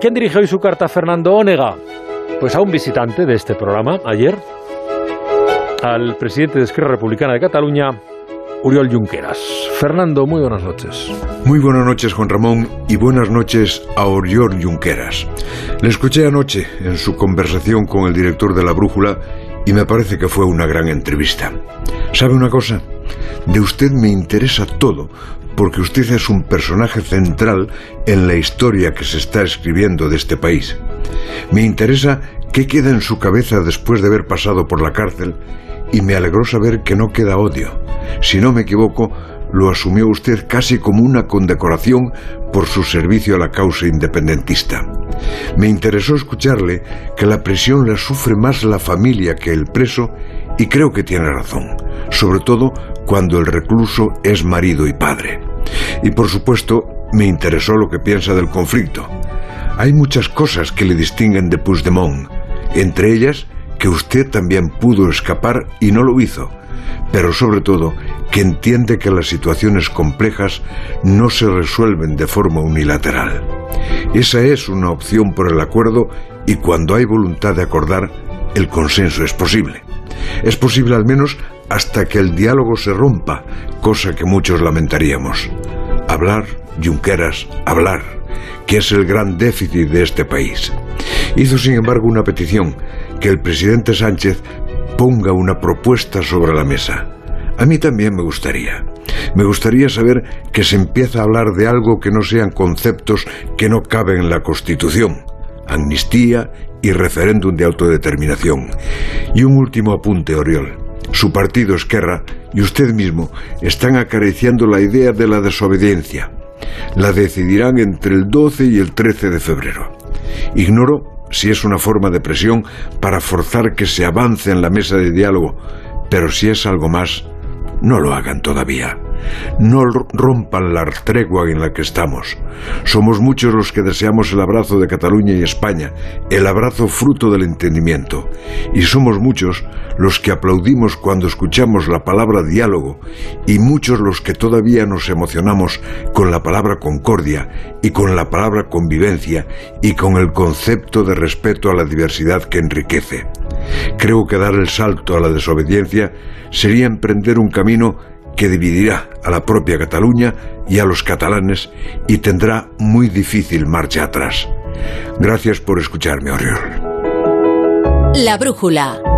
quién dirige hoy su carta Fernando Onega? Pues a un visitante de este programa ayer, al presidente de Esquerra Republicana de Cataluña, Uriol Junqueras. Fernando, muy buenas noches. Muy buenas noches, Juan Ramón, y buenas noches a Uriol Junqueras. Le escuché anoche en su conversación con el director de La Brújula y me parece que fue una gran entrevista. ¿Sabe una cosa? De usted me interesa todo, porque usted es un personaje central en la historia que se está escribiendo de este país. Me interesa qué queda en su cabeza después de haber pasado por la cárcel y me alegró saber que no queda odio. Si no me equivoco, lo asumió usted casi como una condecoración por su servicio a la causa independentista. Me interesó escucharle que la prisión la sufre más la familia que el preso y creo que tiene razón, sobre todo cuando el recluso es marido y padre. Y por supuesto, me interesó lo que piensa del conflicto. Hay muchas cosas que le distinguen de Puigdemont, entre ellas que usted también pudo escapar y no lo hizo, pero sobre todo que entiende que las situaciones complejas no se resuelven de forma unilateral. Esa es una opción por el acuerdo y cuando hay voluntad de acordar, el consenso es posible. Es posible al menos hasta que el diálogo se rompa, cosa que muchos lamentaríamos. Hablar, Junqueras, hablar, que es el gran déficit de este país. Hizo sin embargo una petición, que el presidente Sánchez ponga una propuesta sobre la mesa. A mí también me gustaría. Me gustaría saber que se empieza a hablar de algo que no sean conceptos que no caben en la Constitución. Amnistía y referéndum de autodeterminación. Y un último apunte, Oriol. Su partido Esquerra y usted mismo están acariciando la idea de la desobediencia. La decidirán entre el 12 y el 13 de febrero. Ignoro si es una forma de presión para forzar que se avance en la mesa de diálogo, pero si es algo más, no lo hagan todavía. No rompan la tregua en la que estamos. Somos muchos los que deseamos el abrazo de Cataluña y España, el abrazo fruto del entendimiento. Y somos muchos los que aplaudimos cuando escuchamos la palabra diálogo y muchos los que todavía nos emocionamos con la palabra concordia y con la palabra convivencia y con el concepto de respeto a la diversidad que enriquece. Creo que dar el salto a la desobediencia sería emprender un camino que dividirá a la propia Cataluña y a los catalanes y tendrá muy difícil marcha atrás. Gracias por escucharme, Oriol. La brújula.